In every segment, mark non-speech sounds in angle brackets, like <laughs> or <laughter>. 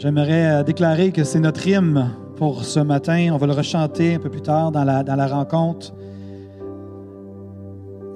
j'aimerais euh, déclarer que c'est notre hymne pour ce matin. On va le rechanter un peu plus tard dans la, dans la rencontre.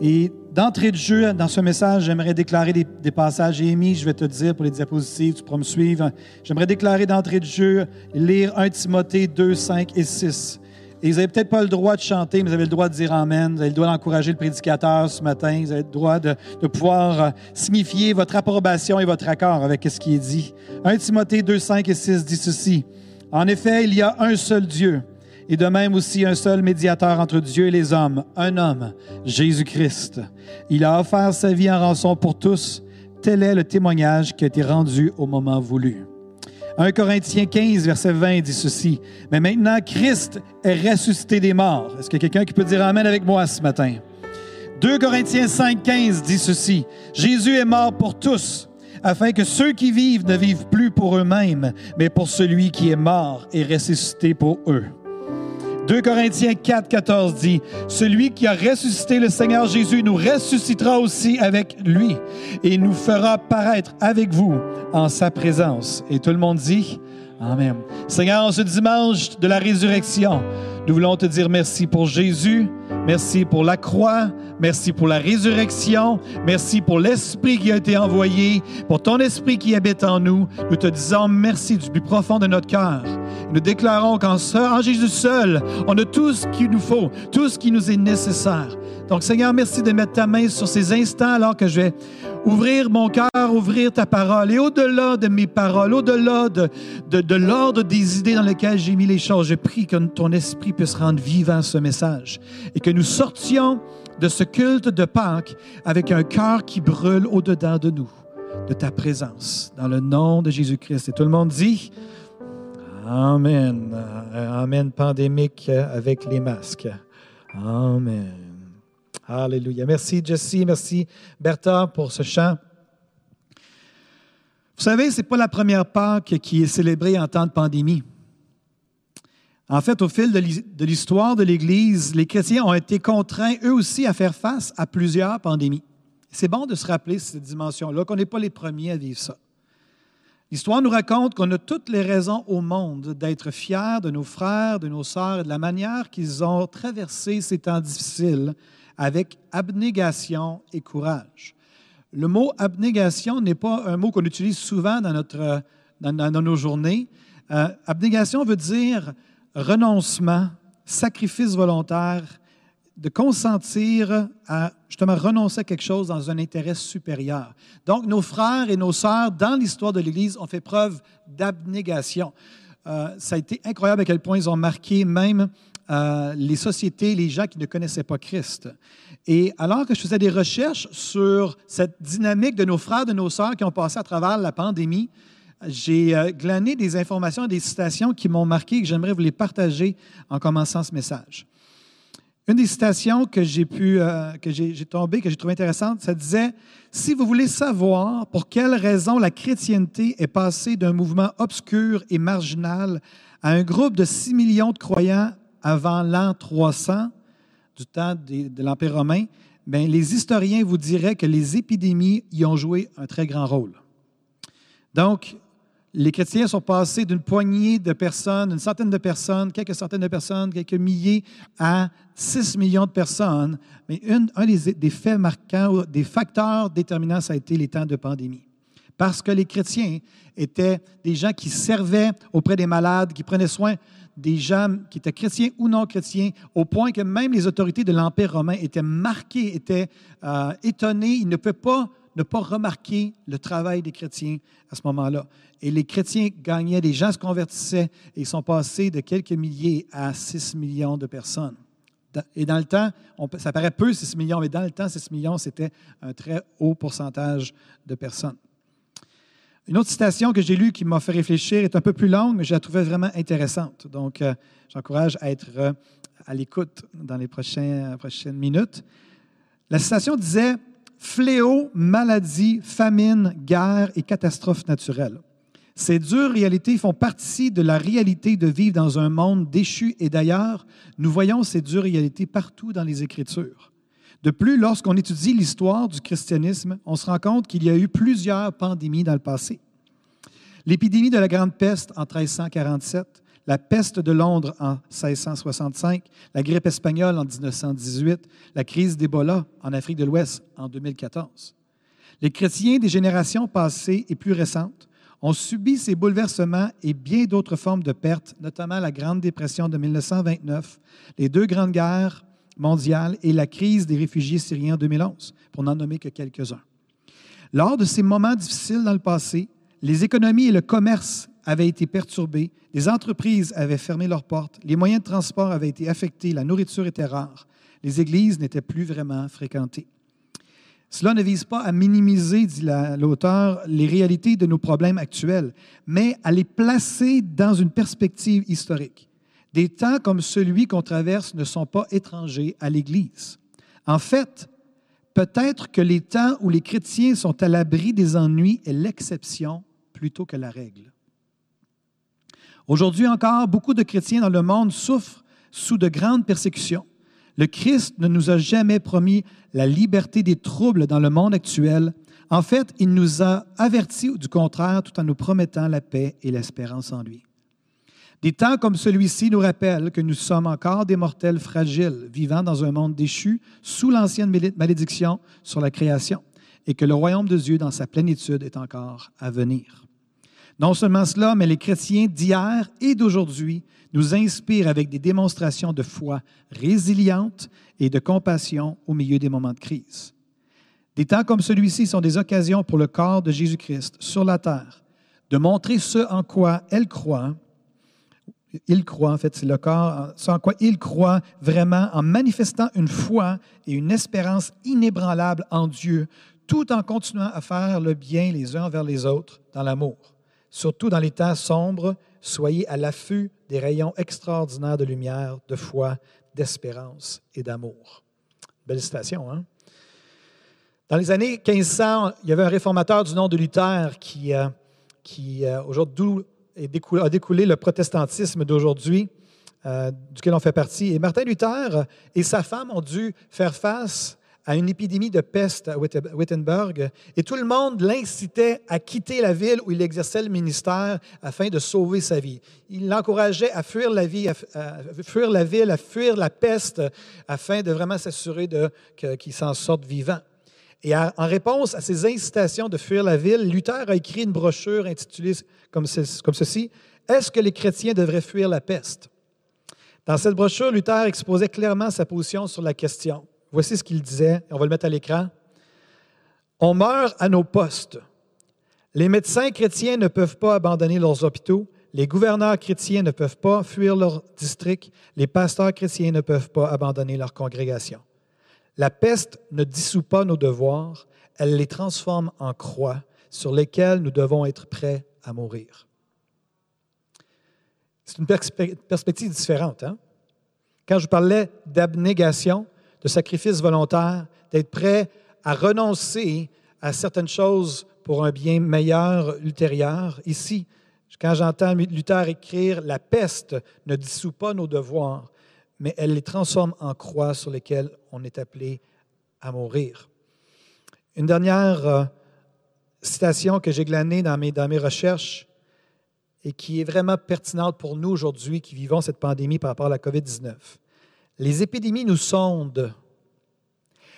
Et d'entrée de jeu, dans ce message, j'aimerais déclarer des, des passages. Amy, je vais te dire pour les diapositives, tu pourras me suivre. J'aimerais déclarer d'entrée de jeu, lire 1 Timothée 2, 5 et 6. Et vous n'avez peut-être pas le droit de chanter, mais vous avez le droit de dire Amen. Vous avez le droit d'encourager le prédicateur ce matin. Vous avez le droit de, de pouvoir euh, signifier votre approbation et votre accord avec ce qui est dit. 1 Timothée 2, 5 et 6 dit ceci. En effet, il y a un seul Dieu, et de même aussi un seul médiateur entre Dieu et les hommes, un homme, Jésus-Christ. Il a offert sa vie en rançon pour tous. Tel est le témoignage qui a été rendu au moment voulu. 1 Corinthiens 15, verset 20 dit ceci. Mais maintenant, Christ est ressuscité des morts. Est-ce qu'il y a quelqu'un qui peut dire Amen avec moi ce matin? 2 Corinthiens 5, 15 dit ceci. Jésus est mort pour tous, afin que ceux qui vivent ne vivent plus pour eux-mêmes, mais pour celui qui est mort et ressuscité pour eux. 2 Corinthiens 4, 14 dit, Celui qui a ressuscité le Seigneur Jésus nous ressuscitera aussi avec lui et nous fera paraître avec vous en sa présence. Et tout le monde dit, Amen. Seigneur, ce dimanche de la résurrection, nous voulons te dire merci pour Jésus, merci pour la croix, merci pour la résurrection, merci pour l'Esprit qui a été envoyé, pour ton Esprit qui habite en nous. Nous te disons merci du plus profond de notre cœur. Nous déclarons qu'en en Jésus seul, on a tout ce qu'il nous faut, tout ce qui nous est nécessaire. Donc Seigneur, merci de mettre ta main sur ces instants alors que je vais ouvrir mon cœur, ouvrir ta parole. Et au-delà de mes paroles, au-delà de, de, de l'ordre des idées dans lesquelles j'ai mis les choses, je prie que ton esprit puisse rendre vivant ce message et que nous sortions de ce culte de Pâques avec un cœur qui brûle au-dedans de nous, de ta présence, dans le nom de Jésus-Christ. Et tout le monde dit Amen. Amen pandémique avec les masques. Amen. Alléluia. Merci Jesse, merci Bertha pour ce chant. Vous savez, ce n'est pas la première Pâques qui est célébrée en temps de pandémie. En fait, au fil de l'histoire de l'Église, les chrétiens ont été contraints eux aussi à faire face à plusieurs pandémies. C'est bon de se rappeler cette dimension-là, qu'on n'est pas les premiers à vivre ça. L'histoire nous raconte qu'on a toutes les raisons au monde d'être fiers de nos frères, de nos sœurs et de la manière qu'ils ont traversé ces temps difficiles avec abnégation et courage. Le mot abnégation n'est pas un mot qu'on utilise souvent dans, notre, dans, nos journées. Euh, abnégation veut dire renoncement, sacrifice volontaire, de consentir à justement renoncer à quelque chose dans un intérêt supérieur. Donc, nos frères et nos sœurs, dans l'histoire de l'Église, ont fait preuve d'abnégation. Euh, ça a été incroyable à quel point ils ont marqué même euh, les sociétés, les gens qui ne connaissaient pas Christ. Et alors que je faisais des recherches sur cette dynamique de nos frères, de nos sœurs qui ont passé à travers la pandémie, j'ai euh, glané des informations, des citations qui m'ont marqué et que j'aimerais vous les partager en commençant ce message. Une des citations que j'ai pu, euh, que j'ai tombé, que j'ai trouvé intéressante, ça disait Si vous voulez savoir pour quelle raison la chrétienté est passée d'un mouvement obscur et marginal à un groupe de 6 millions de croyants avant l'an 300, du temps de, de l'Empire romain, bien, les historiens vous diraient que les épidémies y ont joué un très grand rôle. Donc, les chrétiens sont passés d'une poignée de personnes, une centaine de personnes, quelques centaines de personnes, quelques milliers, à 6 millions de personnes. Mais un des, faits marquants, des facteurs déterminants, ça a été les temps de pandémie. Parce que les chrétiens étaient des gens qui servaient auprès des malades, qui prenaient soin des gens qui étaient chrétiens ou non chrétiens, au point que même les autorités de l'Empire romain étaient marquées, étaient euh, étonnées. Ils ne pouvaient pas ne pas remarquer le travail des chrétiens à ce moment-là. Et les chrétiens gagnaient, les gens se convertissaient et ils sont passés de quelques milliers à 6 millions de personnes. Et dans le temps, ça paraît peu, 6 millions, mais dans le temps, 6 millions, c'était un très haut pourcentage de personnes. Une autre citation que j'ai lue qui m'a fait réfléchir est un peu plus longue, mais je la trouvais vraiment intéressante. Donc, euh, j'encourage à être euh, à l'écoute dans les prochaines minutes. La citation disait Fléau, maladie, famine, guerre et catastrophes naturelles. Ces dures réalités font partie de la réalité de vivre dans un monde déchu et d'ailleurs, nous voyons ces dures réalités partout dans les Écritures. De plus, lorsqu'on étudie l'histoire du christianisme, on se rend compte qu'il y a eu plusieurs pandémies dans le passé. L'épidémie de la Grande Peste en 1347, la peste de Londres en 1665, la grippe espagnole en 1918, la crise d'Ebola en Afrique de l'Ouest en 2014. Les chrétiens des générations passées et plus récentes ont subi ces bouleversements et bien d'autres formes de pertes, notamment la Grande Dépression de 1929, les deux grandes guerres mondiales et la crise des réfugiés syriens en 2011, pour n'en nommer que quelques-uns. Lors de ces moments difficiles dans le passé, les économies et le commerce avaient été perturbés, les entreprises avaient fermé leurs portes, les moyens de transport avaient été affectés, la nourriture était rare, les églises n'étaient plus vraiment fréquentées. Cela ne vise pas à minimiser, dit l'auteur, les réalités de nos problèmes actuels, mais à les placer dans une perspective historique. Des temps comme celui qu'on traverse ne sont pas étrangers à l'Église. En fait, peut-être que les temps où les chrétiens sont à l'abri des ennuis est l'exception plutôt que la règle. Aujourd'hui encore, beaucoup de chrétiens dans le monde souffrent sous de grandes persécutions. Le Christ ne nous a jamais promis la liberté des troubles dans le monde actuel. En fait, il nous a avertis du contraire tout en nous promettant la paix et l'espérance en lui. Des temps comme celui-ci nous rappellent que nous sommes encore des mortels fragiles, vivant dans un monde déchu sous l'ancienne malédiction sur la création, et que le royaume de Dieu dans sa plénitude est encore à venir. Non seulement cela, mais les chrétiens d'hier et d'aujourd'hui nous inspirent avec des démonstrations de foi résilientes et de compassion au milieu des moments de crise. Des temps comme celui-ci sont des occasions pour le corps de Jésus-Christ sur la terre de montrer ce en quoi elle croit. Il croit, en fait, c'est le corps, ce en quoi il croit vraiment en manifestant une foi et une espérance inébranlable en Dieu, tout en continuant à faire le bien les uns envers les autres dans l'amour. Surtout dans les temps sombres, soyez à l'affût des rayons extraordinaires de lumière, de foi, d'espérance et d'amour. Belle citation, hein? Dans les années 1500, il y avait un réformateur du nom de Luther qui, euh, qui euh, aujourd'hui a découlé le protestantisme d'aujourd'hui, euh, duquel on fait partie. Et Martin Luther et sa femme ont dû faire face à une épidémie de peste à Wittenberg, et tout le monde l'incitait à quitter la ville où il exerçait le ministère afin de sauver sa vie. Il l'encourageait à fuir la, vie, à, fuir la ville, à fuir la peste, afin de vraiment s'assurer qu'il s'en sorte vivant. Et en réponse à ces incitations de fuir la ville, Luther a écrit une brochure intitulée comme, comme ceci Est-ce que les chrétiens devraient fuir la peste Dans cette brochure, Luther exposait clairement sa position sur la question. Voici ce qu'il disait, on va le mettre à l'écran. On meurt à nos postes. Les médecins chrétiens ne peuvent pas abandonner leurs hôpitaux. Les gouverneurs chrétiens ne peuvent pas fuir leur district. Les pasteurs chrétiens ne peuvent pas abandonner leur congrégation. La peste ne dissout pas nos devoirs, elle les transforme en croix sur lesquelles nous devons être prêts à mourir. C'est une perspective différente. Hein? Quand je parlais d'abnégation, de sacrifice volontaire, d'être prêt à renoncer à certaines choses pour un bien meilleur ultérieur. Ici, quand j'entends Luther écrire La peste ne dissout pas nos devoirs, mais elle les transforme en croix sur lesquelles on est appelé à mourir. Une dernière euh, citation que j'ai glanée dans mes, dans mes recherches et qui est vraiment pertinente pour nous aujourd'hui qui vivons cette pandémie par rapport à la COVID-19. Les épidémies nous sondent.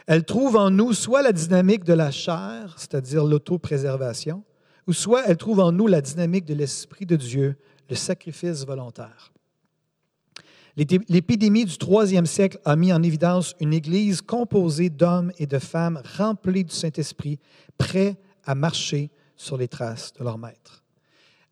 Elles trouvent en nous soit la dynamique de la chair, c'est-à-dire l'autopréservation, ou soit elles trouvent en nous la dynamique de l'Esprit de Dieu, le sacrifice volontaire. L'épidémie du troisième siècle a mis en évidence une Église composée d'hommes et de femmes remplis du Saint-Esprit, prêts à marcher sur les traces de leur Maître.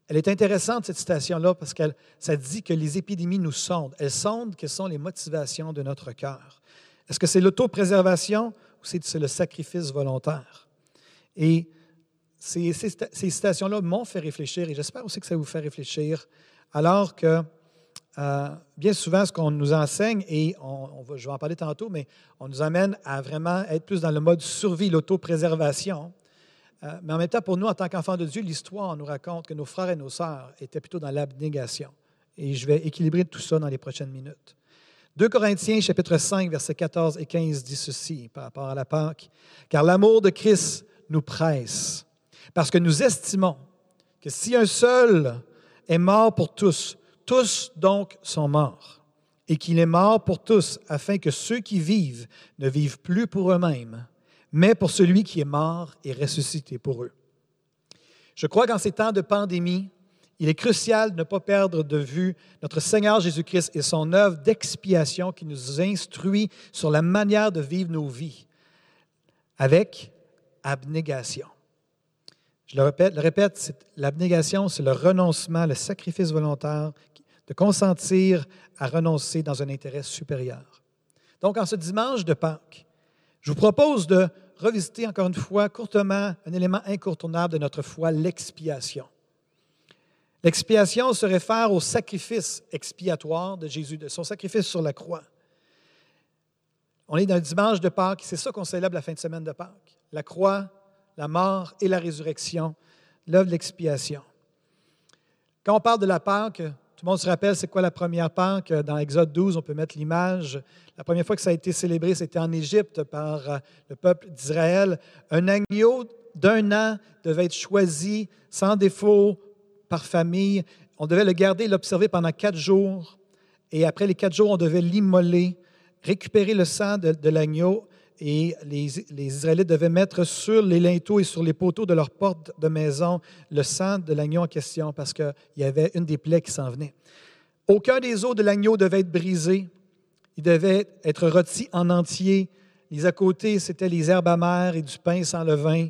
Elle est intéressante, cette citation-là, parce que ça dit que les épidémies nous sondent. Elles sondent quelles sont les motivations de notre cœur. Est-ce que c'est l'autopréservation ou c'est le sacrifice volontaire? Et ces, citations-là m'ont fait réfléchir et j'espère aussi que ça vous fait réfléchir, alors que euh, bien souvent, ce qu'on nous enseigne, et on, je vais en parler tantôt, mais on nous amène à vraiment être plus dans le mode survie, l'autopréservation. Euh, mais en même temps, pour nous, en tant qu'enfants de Dieu, l'histoire nous raconte que nos frères et nos sœurs étaient plutôt dans l'abnégation. Et je vais équilibrer tout ça dans les prochaines minutes. 2 Corinthiens chapitre 5, versets 14 et 15 dit ceci par rapport à la Pâque. Car l'amour de Christ nous presse, parce que nous estimons que si un seul est mort pour tous, tous donc sont morts, et qu'il est mort pour tous, afin que ceux qui vivent ne vivent plus pour eux-mêmes, mais pour celui qui est mort et ressuscité pour eux. Je crois qu'en ces temps de pandémie, il est crucial de ne pas perdre de vue notre Seigneur Jésus-Christ et son œuvre d'expiation qui nous instruit sur la manière de vivre nos vies avec abnégation. Je le répète, l'abnégation, c'est le renoncement, le sacrifice volontaire, de consentir à renoncer dans un intérêt supérieur. Donc, en ce dimanche de Pâques, je vous propose de revisiter encore une fois courtement un élément incontournable de notre foi, l'expiation. L'expiation se réfère au sacrifice expiatoire de Jésus, de son sacrifice sur la croix. On est dans le dimanche de Pâques, c'est ça qu'on célèbre la fin de semaine de Pâques. La croix, la mort et la résurrection, l'œuvre de l'expiation. Quand on parle de la Pâque, tout le monde se rappelle c'est quoi la première Pâque? Dans Exode 12, on peut mettre l'image. La première fois que ça a été célébré, c'était en Égypte par euh, le peuple d'Israël. Un agneau d'un an devait être choisi sans défaut par famille. On devait le garder, l'observer pendant quatre jours. Et après les quatre jours, on devait l'immoler, récupérer le sang de, l'agneau. Et les, Israélites devaient mettre sur les linteaux et sur les poteaux de leur porte de maison le sang de l'agneau en question parce qu'il y avait une des plaies qui s'en venait. Aucun des os de l'agneau devait être brisé. Il devait être rôti en entier. Les à côté, c'était les herbes amères et du pain sans levain.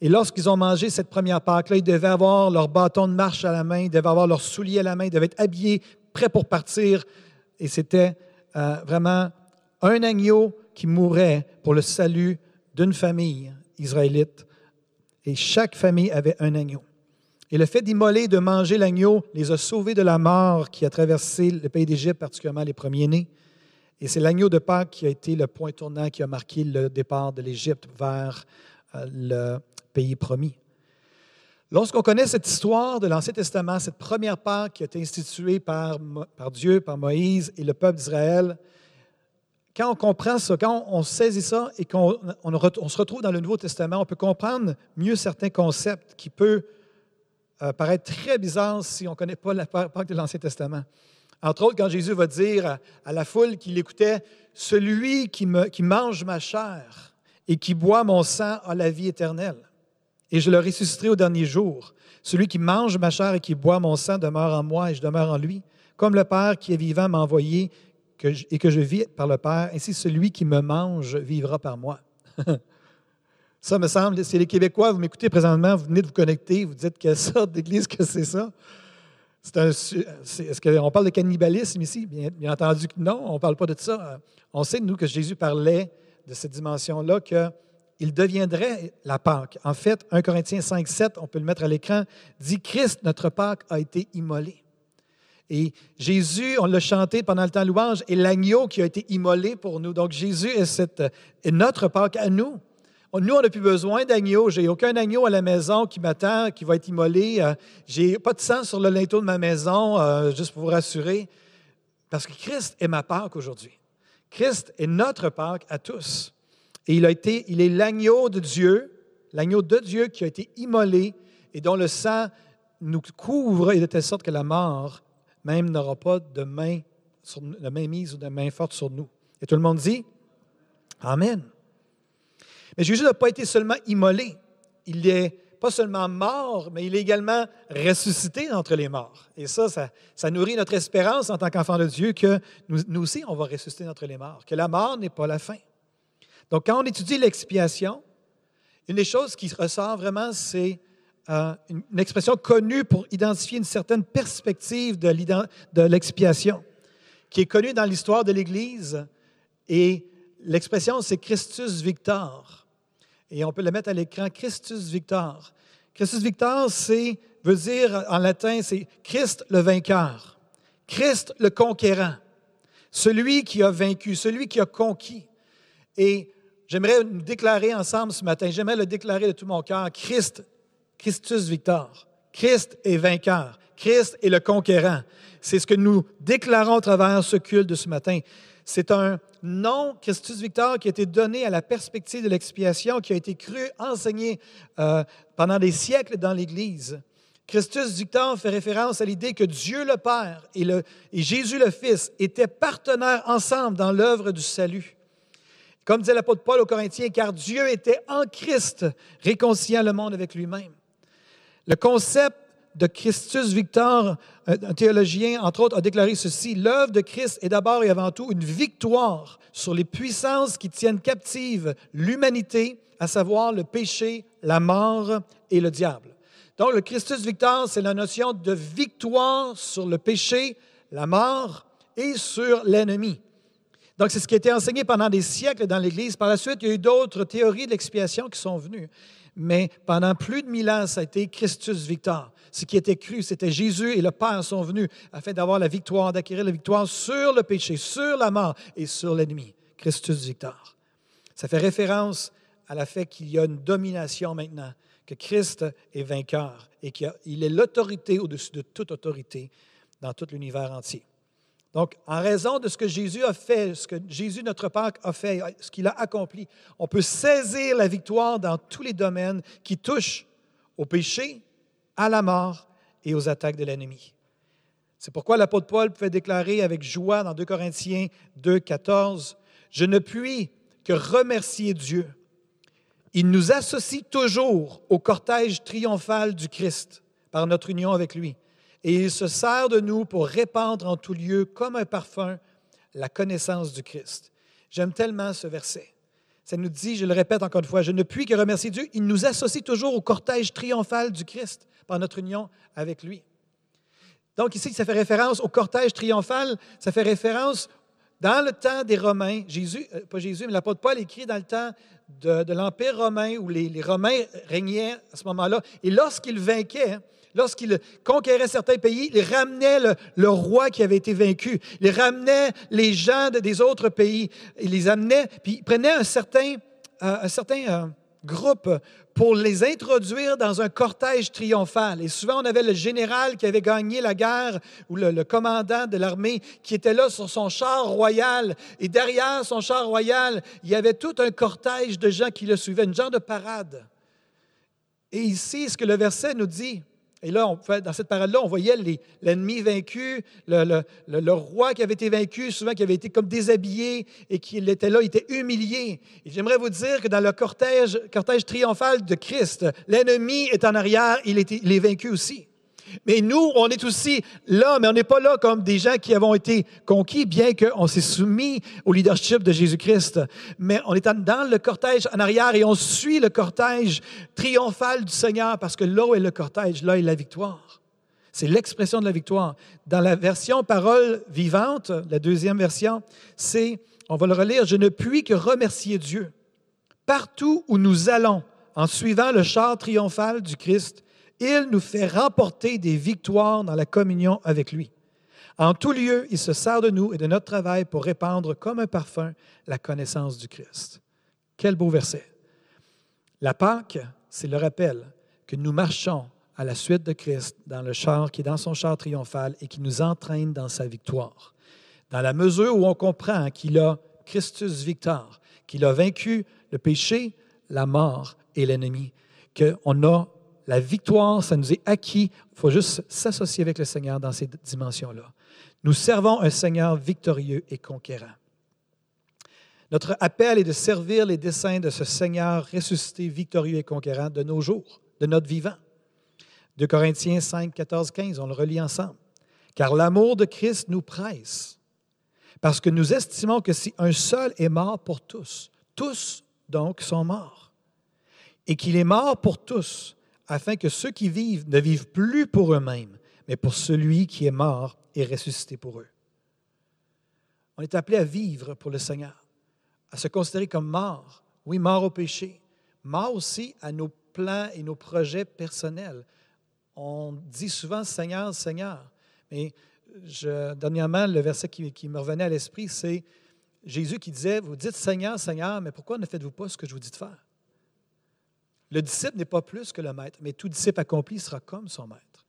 Et lorsqu'ils ont mangé cette première Pâque-là, ils devaient avoir leur bâton de marche à la main, ils devaient avoir leurs souliers à la main, ils devaient être habillés, prêts pour partir. Et c'était euh, vraiment un agneau qui mourait pour le salut d'une famille israélite. Et chaque famille avait un agneau. Et le fait d'immoler, de manger l'agneau, les a sauvés de la mort qui a traversé le pays d'Égypte, particulièrement les premiers-nés. Et c'est l'agneau de Pâques qui a été le point tournant qui a marqué le départ de l'Égypte vers euh, le pays promis. Lorsqu'on connaît cette histoire de l'Ancien Testament, cette première Pâque qui a été instituée par, par Dieu, par Moïse et le peuple d'Israël, quand on comprend ça, quand on saisit ça et qu'on on, se retrouve dans le Nouveau Testament, on peut comprendre mieux certains concepts qui peuvent euh, paraître très bizarres si on ne connaît pas la Pâque de l'Ancien Testament. Entre autres, quand Jésus va dire à, la foule qui l'écoutait, Celui qui, me, qui mange ma chair et qui boit mon sang a la vie éternelle et je le ressusciterai au dernier jour. Celui qui mange ma chair et qui boit mon sang demeure en moi et je demeure en lui. Comme le Père qui est vivant m'a envoyé et que je vis par le Père, ainsi celui qui me mange vivra par moi. <laughs> ça me semble, c'est les Québécois, vous m'écoutez présentement, vous venez de vous connecter, vous dites quelle sorte d'église que c'est ça. Est-ce qu'on parle de cannibalisme ici? Bien, entendu que non, on ne parle pas de ça. On sait, nous, que Jésus parlait de cette dimension-là, que il deviendrait la Pâque. En fait, 1 Corinthiens 5, 7, on peut le mettre à l'écran, dit Christ, notre Pâque, a été immolé. Et Jésus, on l'a chanté pendant le temps louange, est l'agneau qui a été immolé pour nous. Donc Jésus est notre Pâque à nous. Nous, on n'a plus besoin d'agneau. J'ai aucun agneau à la maison qui m'attend, qui va être immolé. Euh, j'ai pas de sang sur le linteau de ma maison, euh, juste pour vous rassurer. Parce que Christ est ma Pâque aujourd'hui. Christ est notre Pâque à tous. Et il, a été, il est l'agneau de Dieu, l'agneau de Dieu qui a été immolé et dont le sang nous couvre et de telle sorte que la mort même n'aura pas de main, sur, de main mise ou de main forte sur nous. Et tout le monde dit Amen. Mais Jésus n'a pas été seulement immolé, il est pas seulement mort, mais il est également ressuscité entre les morts. Et ça, ça, nourrit notre espérance en tant qu'enfant de Dieu que nous, nous aussi, on va ressusciter entre les morts, que la mort n'est pas la fin. Donc, quand on étudie l'expiation, une des choses qui ressort vraiment, c'est euh, une expression connue pour identifier une certaine perspective de l'expiation, qui est connue dans l'histoire de l'Église. Et l'expression, c'est Christus Victor. Et on peut le mettre à l'écran, Christus Victor. Christus Victor, c'est, veut dire en latin, c'est Christ le vainqueur, Christ le conquérant, celui qui a vaincu, celui qui a conquis. Et j'aimerais nous déclarer ensemble ce matin, j'aimerais le déclarer de tout mon cœur, Christ, Christus Victor, Christ est vainqueur, Christ est le conquérant. C'est ce que nous déclarons à travers ce culte de ce matin. C'est un nom, Christus Victor, qui a été donné à la perspective de l'expiation, qui a été cru, enseigné euh, pendant des siècles dans l'Église. Christus Victor fait référence à l'idée que Dieu le Père et, Jésus le Fils étaient partenaires ensemble dans l'œuvre du salut. Comme disait l'apôtre Paul aux Corinthiens, car Dieu était en Christ, réconciliant le monde avec lui-même. Le concept de Christus Victor, un théologien, entre autres, a déclaré ceci, l'œuvre de Christ est d'abord et avant tout une victoire sur les puissances qui tiennent captive l'humanité, à savoir le péché, la mort et le diable. Donc, le Christus Victor, c'est la notion de victoire sur le péché, la mort et sur l'ennemi. Donc, c'est ce qui a été enseigné pendant des siècles dans l'Église. Par la suite, il y a eu d'autres théories de l'expiation qui sont venues. Mais pendant plus de mille ans, ça a été Christus Victor ce qui était cru, c'était Jésus et le Père sont venus afin d'avoir la victoire, d'acquérir la victoire sur le péché, sur la mort et sur l'ennemi. Christus Victor. Ça fait référence à la fait qu'il y a une domination maintenant, que Christ est vainqueur et qu'il est l'autorité au-dessus de toute autorité dans tout l'univers entier. Donc, en raison de ce que Jésus a fait, ce que Jésus, notre Père, a fait, ce qu'il a accompli, on peut saisir la victoire dans tous les domaines qui touchent au péché, à la mort et aux attaques de l'ennemi. C'est pourquoi l'apôtre Paul pouvait déclarer avec joie dans 2 Corinthiens 2, 14, Je ne puis que remercier Dieu. Il nous associe toujours au cortège triomphal du Christ par notre union avec lui. Et il se sert de nous pour répandre en tout lieu, comme un parfum, la connaissance du Christ. J'aime tellement ce verset. Ça nous dit, je le répète encore une fois, je ne puis que remercier Dieu. Il nous associe toujours au cortège triomphal du Christ par notre union avec lui. Donc ici, ça fait référence au cortège triomphal, ça fait référence dans le temps des Romains, Jésus, euh, pas Jésus, mais l'apôtre Paul écrit dans le temps de, l'Empire romain où les, Romains régnaient à ce moment-là. Et lorsqu'ils vainquaient, lorsqu'ils conquéraient certains pays, ils ramenaient le, roi qui avait été vaincu. Ils ramenaient les gens des autres pays. Ils les amenaient, puis ils prenaient un certain, euh, un certain euh, groupe pour les introduire dans un cortège triomphal. Et souvent, on avait le général qui avait gagné la guerre ou le, commandant de l'armée qui était là sur son char royal. Et derrière son char royal, il y avait tout un cortège de gens qui le suivaient, une genre de parade. Et ici, ce que le verset nous dit, et là, dans cette parole-là, on voyait l'ennemi vaincu, le, roi qui avait été vaincu, souvent qui avait été comme déshabillé et qui était là, il était humilié. Et j'aimerais vous dire que dans le cortège, triomphal de Christ, l'ennemi est en arrière, il est vaincu aussi. Mais nous, on est aussi là, mais on n'est pas là comme des gens qui avons été conquis, bien qu'on s'est soumis au leadership de Jésus-Christ. Mais on est dans le cortège en arrière et on suit le cortège triomphal du Seigneur parce que là où est le cortège, là est la victoire. C'est l'expression de la victoire. Dans la version parole vivante, la deuxième version, c'est, on va le relire, je ne puis que remercier Dieu. Partout où nous allons, en suivant le char triomphal du Christ, il nous fait remporter des victoires dans la communion avec lui. En tout lieu, il se sert de nous et de notre travail pour répandre comme un parfum la connaissance du Christ. Quel beau verset. La Pâque, c'est le rappel que nous marchons à la suite de Christ dans le char qui est dans son char triomphal et qui nous entraîne dans sa victoire. Dans la mesure où on comprend qu'il a Christus victor, qu'il a vaincu le péché, la mort et l'ennemi, qu'on a la victoire, ça nous est acquis. Il faut juste s'associer avec le Seigneur dans ces dimensions-là. Nous servons un Seigneur victorieux et conquérant. Notre appel est de servir les desseins de ce Seigneur ressuscité, victorieux et conquérant de nos jours, de notre vivant. De Corinthiens 5, 14, 15, on le relit ensemble. Car l'amour de Christ nous presse, parce que nous estimons que si un seul est mort pour tous, tous donc sont morts, et qu'il est mort pour tous, afin que ceux qui vivent ne vivent plus pour eux-mêmes, mais pour celui qui est mort et ressuscité pour eux. On est appelé à vivre pour le Seigneur, à se considérer comme mort, oui, mort au péché, mort aussi à nos plans et nos projets personnels. On dit souvent Seigneur, Seigneur. Mais dernièrement, le verset qui me revenait à l'esprit, c'est Jésus qui disait, vous dites Seigneur, Seigneur, mais pourquoi ne faites-vous pas ce que je vous dis de faire? Le disciple n'est pas plus que le maître, mais tout disciple accompli sera comme son maître.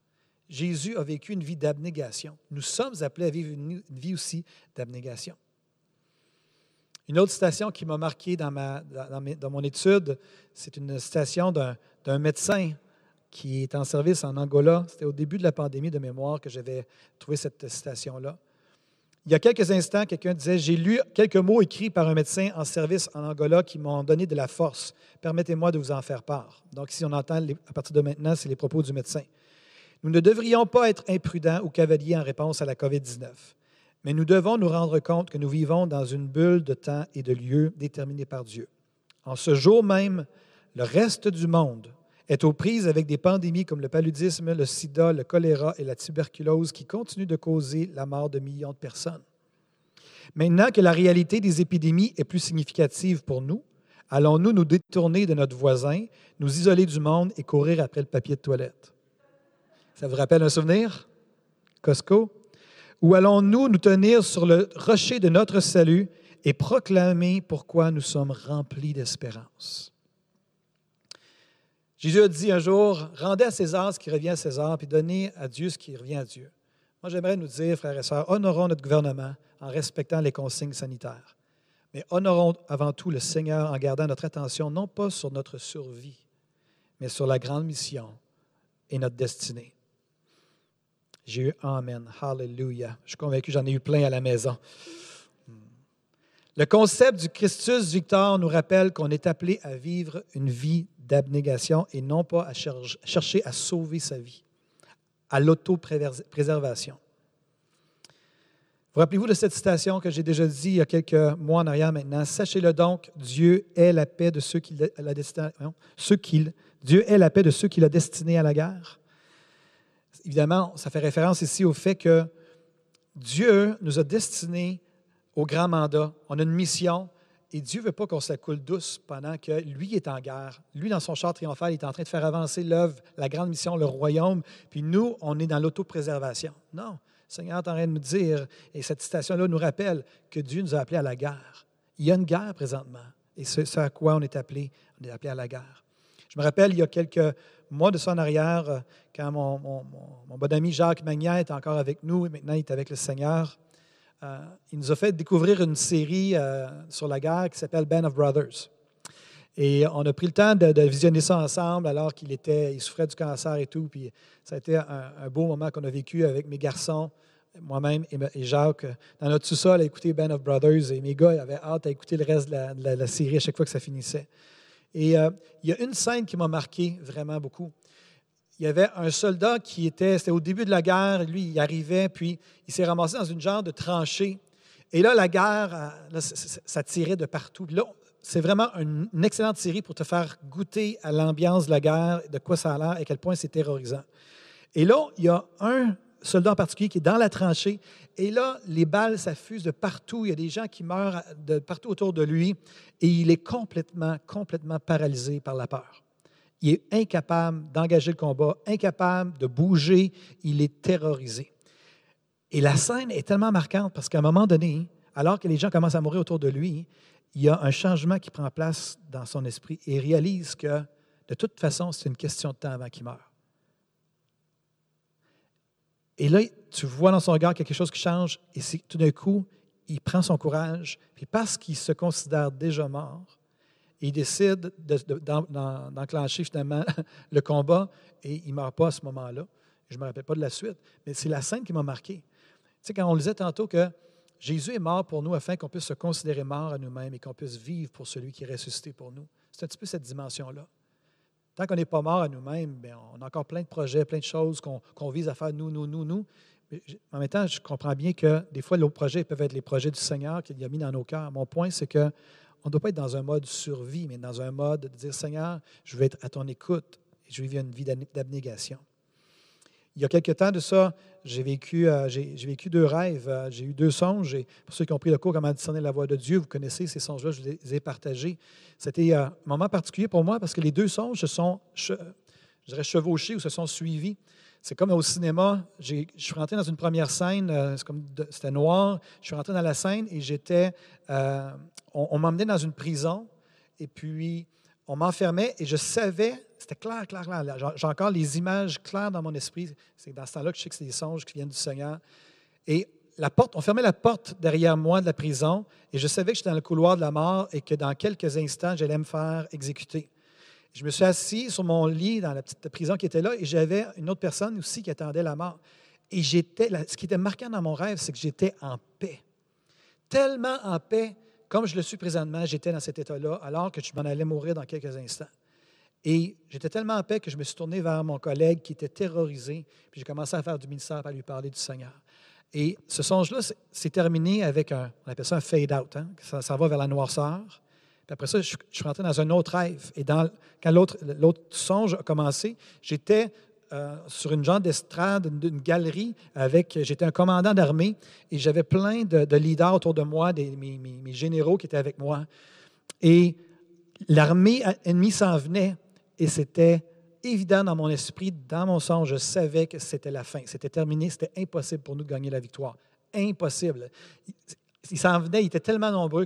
Jésus a vécu une vie d'abnégation. Nous sommes appelés à vivre une vie aussi d'abnégation. Une autre citation qui m'a marqué dans, mon étude, c'est une citation d'un médecin qui est en service en Angola. C'était au début de la pandémie de mémoire que j'avais trouvé cette citation-là. Il y a quelques instants, quelqu'un disait, j'ai lu quelques mots écrits par un médecin en service en Angola qui m'ont donné de la force. Permettez-moi de vous en faire part. Donc, si on entend à partir de maintenant, c'est les propos du médecin. Nous ne devrions pas être imprudents ou cavaliers en réponse à la COVID-19, mais nous devons nous rendre compte que nous vivons dans une bulle de temps et de lieu déterminée par Dieu. En ce jour même, le reste du monde est aux prises avec des pandémies comme le paludisme, le sida, le choléra et la tuberculose qui continuent de causer la mort de millions de personnes. Maintenant que la réalité des épidémies est plus significative pour nous, allons-nous nous détourner de notre voisin, nous isoler du monde et courir après le papier de toilette? Ça vous rappelle un souvenir? Costco? Ou allons-nous nous tenir sur le rocher de notre salut et proclamer pourquoi nous sommes remplis d'espérance? Jésus a dit un jour, rendez à César ce qui revient à César, puis donnez à Dieu ce qui revient à Dieu. Moi, j'aimerais nous dire, frères et sœurs, honorons notre gouvernement en respectant les consignes sanitaires. Mais honorons avant tout le Seigneur en gardant notre attention non pas sur notre survie, mais sur la grande mission et notre destinée. J'ai eu Amen. Hallelujah. Je suis convaincu, j'en ai eu plein à la maison. Le concept du Christus Victor nous rappelle qu'on est appelé à vivre une vie d'abnégation et non pas à chercher à sauver sa vie, à l'auto-préservation. Vous rappelez-vous de cette citation que j'ai déjà dit il y a quelques mois en arrière maintenant? Sachez-le donc, Dieu est la paix de ceux qu'il a destiné, ceux Dieu est la paix de ceux qu'il a destinés à la guerre. Évidemment, ça fait référence ici au fait que Dieu nous a destinés au grand mandat. On a une mission et Dieu ne veut pas qu'on se coule douce pendant que lui est en guerre. Lui, dans son char triomphal, est en train de faire avancer l'œuvre, la grande mission, le royaume. Puis nous, on est dans l'autopréservation. Non. Le Seigneur est en train de nous dire, et cette citation-là nous rappelle que Dieu nous a appelés à la guerre. Il y a une guerre présentement. Et c'est ce à quoi on est appelé. On est appelé à la guerre. Je me rappelle, il y a quelques mois de ça en arrière, quand mon, bon ami Jacques Magnier est encore avec nous, et maintenant il est avec le Seigneur. Euh, il nous a fait découvrir une série euh, sur la guerre qui s'appelle Band of Brothers. Et on a pris le temps de, visionner ça ensemble alors qu'il était, il souffrait du cancer et tout. Puis ça a été un, beau moment qu'on a vécu avec mes garçons, moi-même et, Jacques, dans notre sous-sol à écouter Band of Brothers. Et mes gars ils avaient hâte à écouter le reste de la, série à chaque fois que ça finissait. Et euh, il y a une scène qui m'a marqué vraiment beaucoup il y avait un soldat qui était, c'était au début de la guerre, lui, il arrivait, puis il s'est ramassé dans une genre de tranchée. Et là, la guerre, euh, ça tirait de partout. là, c'est vraiment une, excellente série pour te faire goûter à l'ambiance de la guerre, de quoi ça a l'air et à quel point c'est terrorisant. Et là, il y a un soldat en particulier qui est dans la tranchée. Et là, les balles s'affusent de partout. Il y a des gens qui meurent de partout autour de lui. Et il est complètement, complètement paralysé par la peur. Il est incapable d'engager le combat, incapable de bouger, il est terrorisé. Et la scène est tellement marquante parce qu'à un moment donné, alors que les gens commencent à mourir autour de lui, il y a un changement qui prend place dans son esprit et il réalise que de toute façon, c'est une question de temps avant qu'il meure. Et là, tu vois dans son regard quelque chose qui change et tout d'un coup, il prend son courage, puis parce qu'il se considère déjà mort, il décide d'enclencher finalement <laughs> le combat et il ne meurt pas à ce moment-là. Je ne me rappelle pas de la suite, mais c'est la scène qui m'a marqué. Tu sais, quand on disait tantôt que Jésus est mort pour nous afin qu'on puisse se considérer mort à nous-mêmes et qu'on puisse vivre pour celui qui est ressuscité pour nous. C'est un petit peu cette dimension-là. Tant qu'on n'est pas mort à nous-mêmes, ben, on a encore plein de projets, plein de choses qu'on vise à faire nous, nous, nous, nous. Mais en même temps, je comprends bien que des fois, nos projets peuvent être les projets du Seigneur qu'il a mis dans nos cœurs. Mon point, c'est que on ne doit pas être dans un mode survie, mais dans un mode de dire Seigneur, je veux être à ton écoute et je veux vivre une vie d'abnégation. il y a quelque temps de ça, j'ai vécu, euh, j'ai, vécu deux rêves, euh, j'ai eu deux songes. Et pour ceux qui ont pris le cours Comment discerner la voix de Dieu, vous connaissez ces songes-là, je les ai partagés. C'était un moment particulier pour moi parce que les deux songes se sont, chevauchés ou se sont suivis. C'est comme au cinéma, je suis rentré dans une première scène, c'était noir, je suis rentré dans la scène et j'étais, on, on m'emmenait dans une prison et puis on m'enfermait et je savais, c'était clair, clair, clair. J'ai encore les images claires dans mon esprit. C'est dans ce temps-là que je sais que c'est des songes qui viennent du Seigneur. Et la porte, on fermait la porte derrière moi de la prison et je savais que j'étais dans le couloir de la mort et que dans quelques instants, j'allais me faire exécuter. Je me suis assis sur mon lit dans la petite prison qui était là et j'avais une autre personne aussi qui attendait la mort. Et j'étais, ce qui était marquant dans mon rêve, c'est que j'étais en paix. Tellement en paix comme je le suis présentement, j'étais dans cet état-là alors que je m'en allais mourir dans quelques instants. Et j'étais tellement en paix que je me suis tourné vers mon collègue qui était terrorisé, puis j'ai commencé à faire du ministère, à lui parler du Seigneur. Et ce songe-là s'est terminé avec un, on appelle ça un fade-out, hein? ça, va vers la noirceur. Puis après ça, je, suis rentré dans un autre rêve. Et quand l'autre songe a commencé, j'étais euh, sur une genre d'estrade, une, galerie, avec. J'étais un commandant d'armée et j'avais plein de, leaders autour de moi, des, mes, généraux qui étaient avec moi. Et l'armée ennemie s'en venait et c'était évident dans mon esprit, dans mon sens, je savais que c'était la fin, c'était terminé, c'était impossible pour nous de gagner la victoire. Impossible. Ils s'en venaient, ils étaient tellement nombreux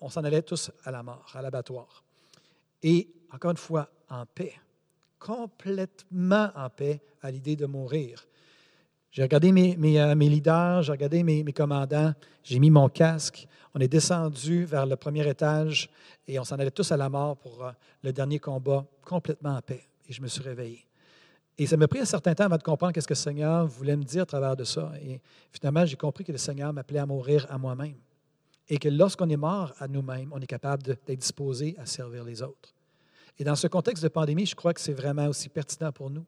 qu'on s'en allait tous à la mort, à l'abattoir. Et encore une fois, en paix complètement en paix à l'idée de mourir. J'ai regardé mes, mes, euh, leaders, j'ai regardé mes, commandants, j'ai mis mon casque, on est descendu vers le premier étage et on s'en allait tous à la mort pour euh, le dernier combat, complètement en paix. Et je me suis réveillé. Et ça m'a pris un certain temps avant de comprendre qu'est-ce que le Seigneur voulait me dire à travers de ça. Et finalement, j'ai compris que le Seigneur m'appelait à mourir à moi-même. Et que lorsqu'on est mort à nous-mêmes, on est capable d'être disposé à servir les autres. Et dans ce contexte de pandémie, je crois que c'est vraiment aussi pertinent pour nous,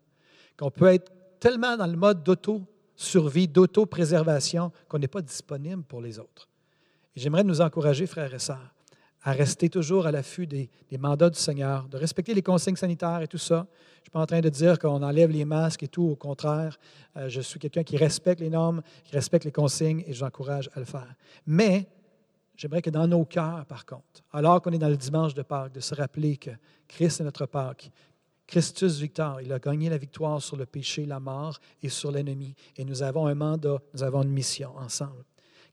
qu'on peut être tellement dans le mode d'auto-survie, d'auto-préservation, qu'on n'est pas disponible pour les autres. J'aimerais nous encourager, frères et sœurs, à rester toujours à l'affût des, mandats du Seigneur, de respecter les consignes sanitaires et tout ça. Je ne suis pas en train de dire qu'on enlève les masques et tout, au contraire, euh, je suis quelqu'un qui respecte les normes, qui respecte les consignes et j'encourage à le faire. Mais J'aimerais que dans nos cœurs, par contre, alors qu'on est dans le dimanche de Pâques, de se rappeler que Christ est notre Pâques. Christus Victor, il a gagné la victoire sur le péché, la mort et sur l'ennemi. Et nous avons un mandat, nous avons une mission ensemble.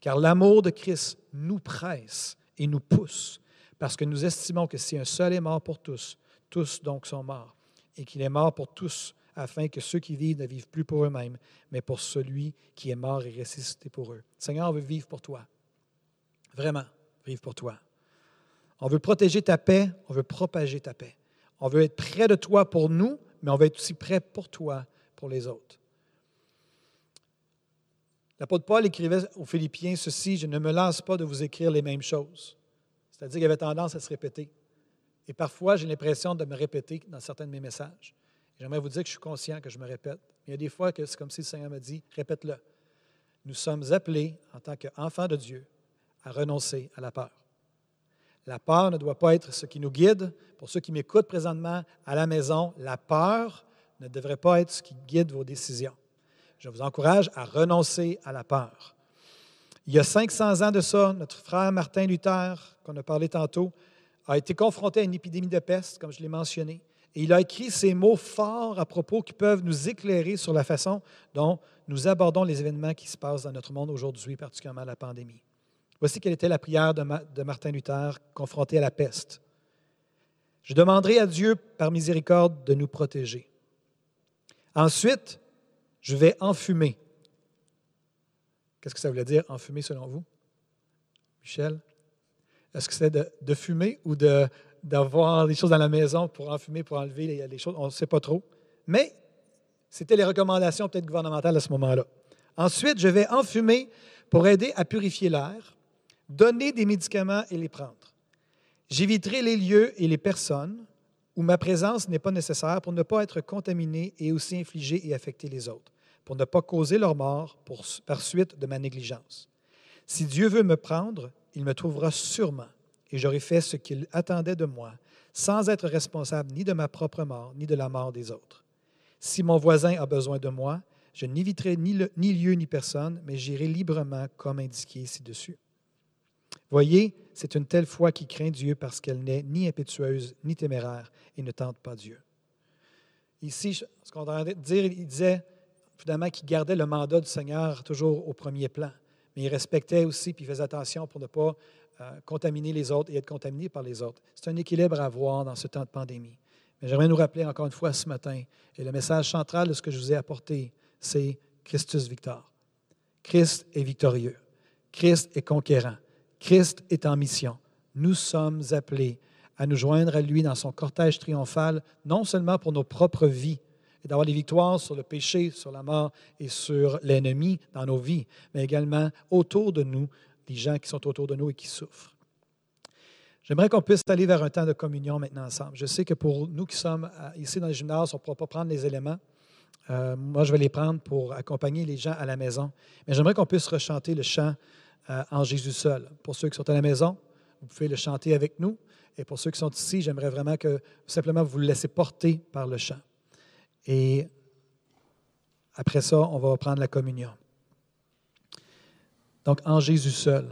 Car l'amour de Christ nous presse et nous pousse, parce que nous estimons que si un seul est mort pour tous, tous donc sont morts, et qu'il est mort pour tous, afin que ceux qui vivent ne vivent plus pour eux-mêmes, mais pour celui qui est mort et ressuscité pour eux. Seigneur veut vivre pour toi. Vraiment, vive pour toi. On veut protéger ta paix, on veut propager ta paix. On veut être près de toi pour nous, mais on veut être aussi près pour toi, pour les autres. L'apôtre Paul écrivait aux Philippiens ceci, je ne me lasse pas de vous écrire les mêmes choses. C'est-à-dire qu'il avait tendance à se répéter. Et parfois, j'ai l'impression de me répéter dans certains de mes messages. J'aimerais vous dire que je suis conscient que je me répète. Il y a des fois que c'est comme si le Seigneur me dit, répète-le. Nous sommes appelés en tant qu'enfants de Dieu à renoncer à la peur. La peur ne doit pas être ce qui nous guide. Pour ceux qui m'écoutent présentement à la maison, la peur ne devrait pas être ce qui guide vos décisions. Je vous encourage à renoncer à la peur. Il y a 500 ans de ça, notre frère Martin Luther, qu'on a parlé tantôt, a été confronté à une épidémie de peste, comme je l'ai mentionné, et il a écrit ces mots forts à propos qui peuvent nous éclairer sur la façon dont nous abordons les événements qui se passent dans notre monde aujourd'hui, particulièrement la pandémie. Voici quelle était la prière de, Martin Luther confronté à la peste. Je demanderai à Dieu, par miséricorde, de nous protéger. Ensuite, je vais enfumer. Qu'est-ce que ça voulait dire, enfumer, selon vous? Michel? Est-ce que c'est de, fumer ou d'avoir des choses dans la maison pour enfumer, pour enlever les, les choses? On ne sait pas trop. Mais c'était les recommandations peut-être gouvernementales à ce moment-là. Ensuite, je vais enfumer pour aider à purifier l'air donner des médicaments et les prendre. J'éviterai les lieux et les personnes où ma présence n'est pas nécessaire pour ne pas être contaminé et aussi infliger et affecter les autres, pour ne pas causer leur mort par suite de ma négligence. Si Dieu veut me prendre, il me trouvera sûrement, et j'aurai fait ce qu'il attendait de moi, sans être responsable ni de ma propre mort, ni de la mort des autres. Si mon voisin a besoin de moi, Je n'éviterai ni, lieu ni personne, mais j'irai librement comme indiqué ci-dessus. Voyez, c'est une telle foi qui craint Dieu parce qu'elle n'est ni impétueuse ni téméraire et ne tente pas Dieu. Ici, ce qu'on entendait dire, il disait finalement qu'il gardait le mandat du Seigneur toujours au premier plan, mais il respectait aussi puis il faisait attention pour ne pas euh, contaminer les autres et être contaminé par les autres. C'est un équilibre à avoir dans ce temps de pandémie. Mais j'aimerais nous rappeler encore une fois ce matin, et le message central de ce que je vous ai apporté, c'est Christus Victor. Christ est victorieux. Christ est conquérant. Christ est en mission. Nous sommes appelés à nous joindre à lui dans son cortège triomphal, non seulement pour nos propres vies et d'avoir des victoires sur le péché, sur la mort et sur l'ennemi dans nos vies, mais également autour de nous, les gens qui sont autour de nous et qui souffrent. J'aimerais qu'on puisse aller vers un temps de communion maintenant ensemble. Je sais que pour nous qui sommes à- ici dans le gymnase, on ne pourra pas prendre les éléments. Euh, moi, je vais les prendre pour accompagner les gens à la maison. Mais j'aimerais qu'on puisse rechanter le chant euh, en Jésus seul. Pour ceux qui sont à la maison, vous pouvez le chanter avec nous. Et pour ceux qui sont ici, j'aimerais vraiment que simplement vous le laissez porter par le chant. Et après ça, on va prendre la communion. Donc, en Jésus seul.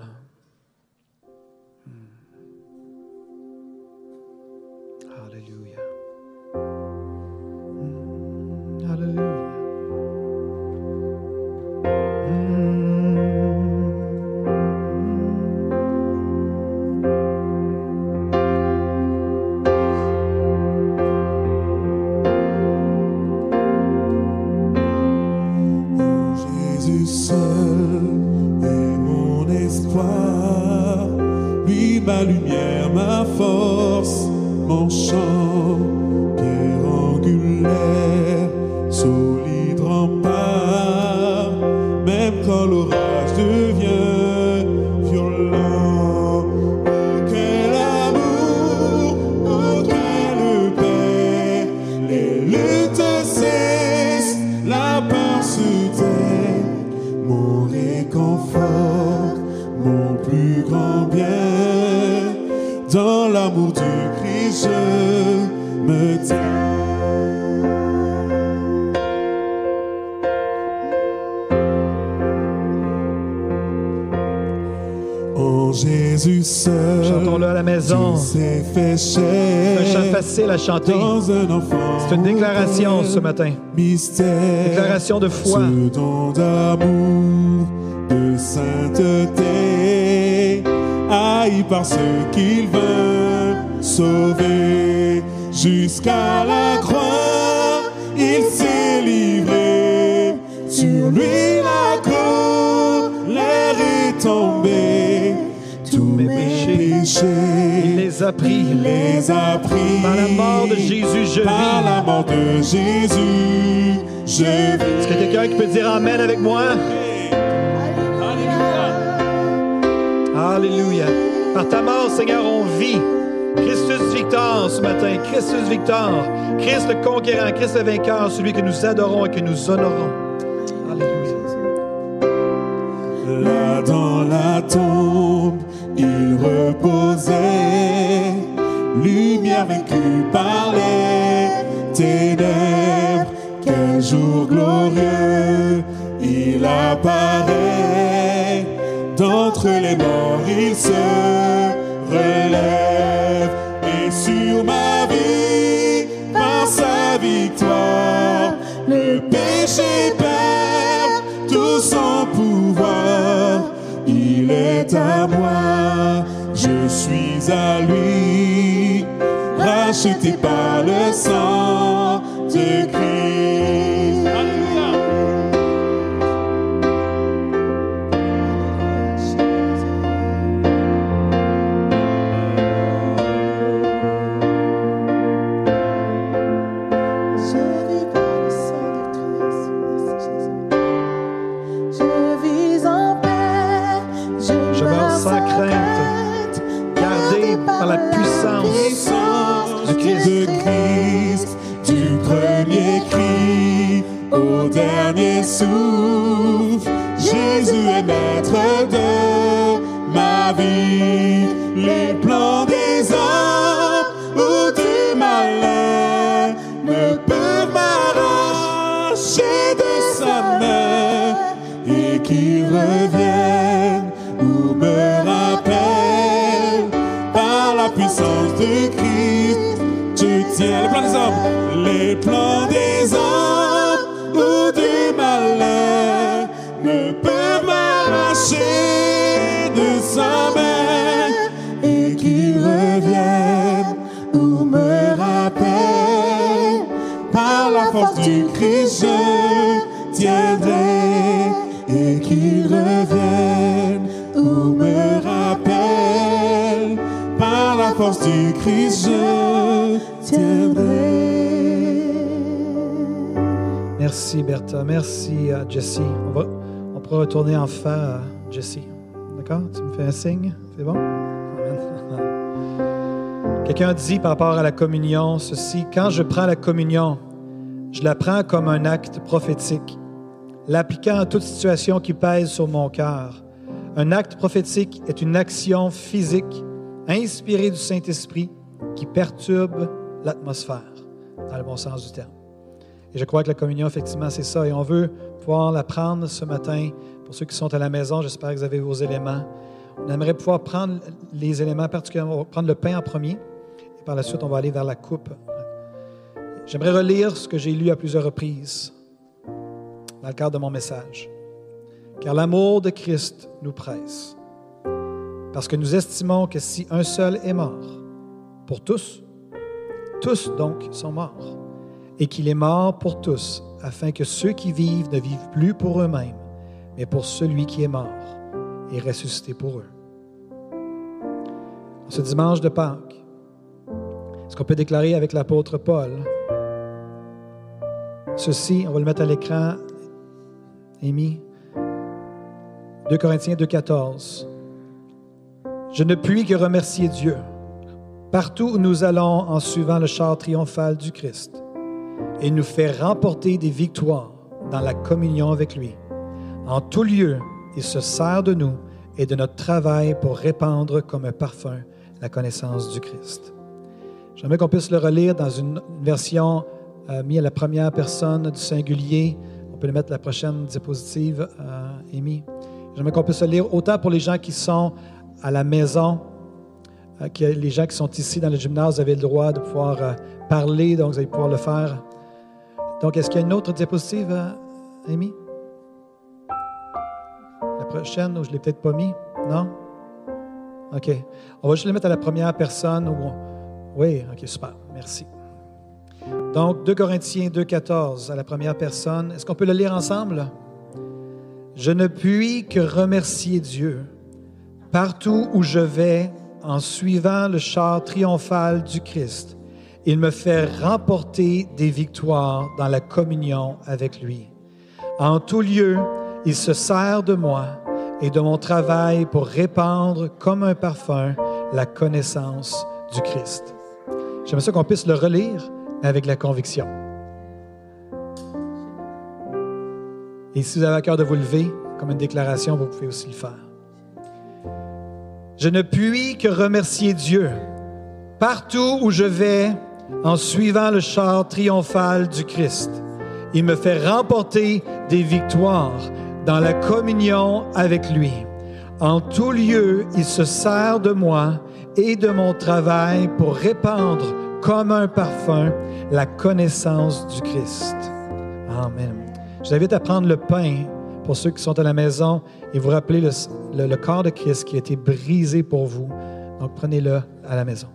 En Jésus seul, Chantons-le à la maison. C'est un chant facile à chanter. C'est une déclaration ce matin. Mystère. Déclaration de foi. Ce don d'amour, de sainteté, haï par ceux qu'il veut sauver. Jusqu'à la croix, il s'est livré. Sur lui, la colère est tombée. Péchés, Il les a pris. il les a pris. Par la mort de Jésus, je Par vis. la mort de Jésus, je vis. Est-ce qu'il y a quelqu'un qui peut dire Amen avec moi? Alléluia. Par ta mort, Seigneur, on vit. Christus Victor ce matin. Christus Victor. Christ le conquérant. Christ le vainqueur. Celui que nous adorons et que nous honorons. Alléluia. Là dans la tombe, il reposait, lumière vaincue par les ténèbres. Quel jour glorieux, il apparaît. D'entre les morts, il se relève. Et sur ma vie, par sa victoire, le péché perd tout son à moi, je suis à lui, racheté par le sang de Christ. Dernier Merci Bertha, merci à Jessie. On, va, on pourra retourner en à Jessie. D'accord? Tu me fais un signe? C'est bon? Quelqu'un dit par rapport à la communion ceci, quand je prends la communion, je la prends comme un acte prophétique, l'appliquant à toute situation qui pèse sur mon cœur. Un acte prophétique est une action physique inspirée du Saint-Esprit qui perturbe l'atmosphère, dans le bon sens du terme. Et je crois que la communion, effectivement, c'est ça. Et on veut pouvoir la prendre ce matin. Pour ceux qui sont à la maison, j'espère que vous avez vos éléments. On aimerait pouvoir prendre les éléments, particulièrement, on va prendre le pain en premier. Et par la suite, on va aller vers la coupe. J'aimerais relire ce que j'ai lu à plusieurs reprises dans le cadre de mon message. Car l'amour de Christ nous presse. Parce que nous estimons que si un seul est mort, pour tous, tous donc sont morts, et qu'il est mort pour tous, afin que ceux qui vivent ne vivent plus pour eux-mêmes, mais pour celui qui est mort et ressuscité pour eux. Ce dimanche de Pâques, est-ce qu'on peut déclarer avec l'apôtre Paul ceci, on va le mettre à l'écran, Amy, 2 Corinthiens 2,14. Je ne puis que remercier Dieu partout où nous allons en suivant le char triomphal du Christ et nous fait remporter des victoires dans la communion avec lui. En tout lieu, il se sert de nous et de notre travail pour répandre comme un parfum la connaissance du Christ. J'aimerais qu'on puisse le relire dans une version euh, mise à la première personne du singulier. On peut le mettre la prochaine diapositive, euh, Amy. J'aimerais qu'on puisse le lire autant pour les gens qui sont à la maison, que les gens qui sont ici dans le gymnase, vous avez le droit de pouvoir euh, parler, donc vous allez pouvoir le faire. Donc, est-ce qu'il y a une autre diapositive, euh, Amy? La prochaine, ou je ne l'ai peut-être pas mis? Non? OK. On va juste le mettre à la première personne. Ou... Oui, OK, super. Merci. Donc, 2 Corinthiens 2,14 à la première personne. Est-ce qu'on peut le lire ensemble? Je ne puis que remercier Dieu partout où je vais en suivant le char triomphal du Christ. Il me fait remporter des victoires dans la communion avec lui. En tout lieu, il se sert de moi et de mon travail pour répandre comme un parfum la connaissance du Christ. J'aimerais ça qu'on puisse le relire avec la conviction. Et si vous avez à cœur de vous lever comme une déclaration, vous pouvez aussi le faire. Je ne puis que remercier Dieu partout où je vais en suivant le char triomphal du Christ. Il me fait remporter des victoires dans la communion avec lui. En tout lieu, il se sert de moi et de mon travail pour répandre comme un parfum la connaissance du Christ. Amen. Je vous invite à prendre le pain pour ceux qui sont à la maison et vous rappelez le, corps de Christ qui a été brisé pour vous. Donc prenez-le à la maison.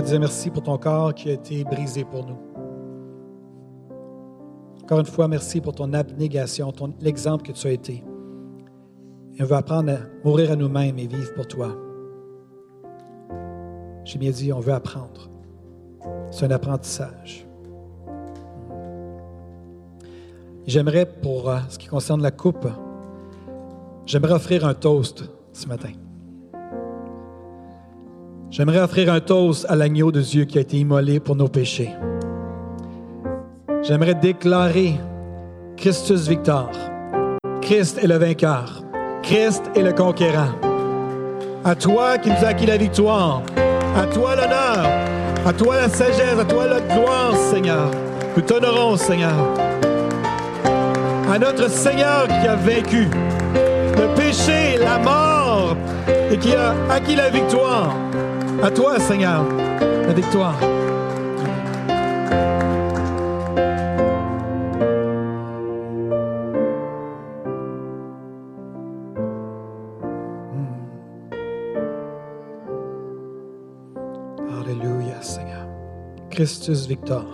Veut dire merci pour ton corps qui a été brisé pour nous. Encore une fois, merci pour ton abnégation, ton, l'exemple que tu as été. On veut apprendre à mourir à nous-mêmes et vivre pour toi. J'ai bien dit, on veut apprendre. C'est un apprentissage. J'aimerais, pour euh, ce qui concerne la coupe, j'aimerais offrir un toast ce matin. J'aimerais offrir un toast à l'agneau de Dieu qui a été immolé pour nos péchés. J'aimerais déclarer Christus Victor. Christ est le vainqueur. Christ est le conquérant. À toi qui nous a acquis la victoire. À toi l'honneur. À toi la sagesse. À toi la gloire, Seigneur. Nous t'honorons, Seigneur. À notre Seigneur qui a vaincu le péché, la mort et qui a acquis la victoire. À toi, Seigneur, la victoire. Alléluia, Seigneur. Christus Victor.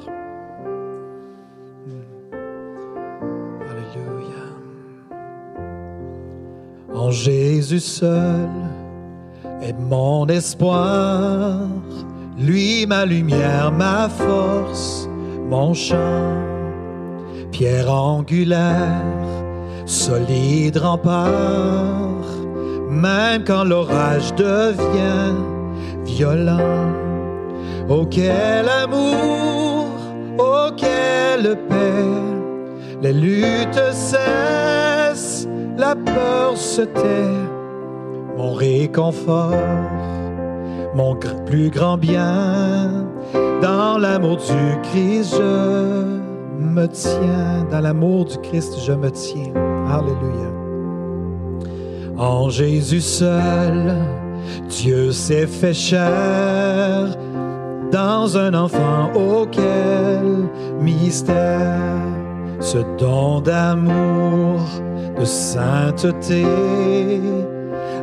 Alléluia. En Jésus seul est mon espoir, lui ma lumière, ma force, mon chant, pierre angulaire, solide rempart, même quand l'orage devient violent. Oh quel amour, oh quelle paix, les luttes cessent, la peur se tait, mon réconfort, mon plus grand bien, dans l'amour du Christ je me tiens, dans l'amour du Christ je me tiens. Alléluia. En Jésus seul, Dieu s'est fait chair dans un enfant auquel mystère, ce don d'amour, de sainteté,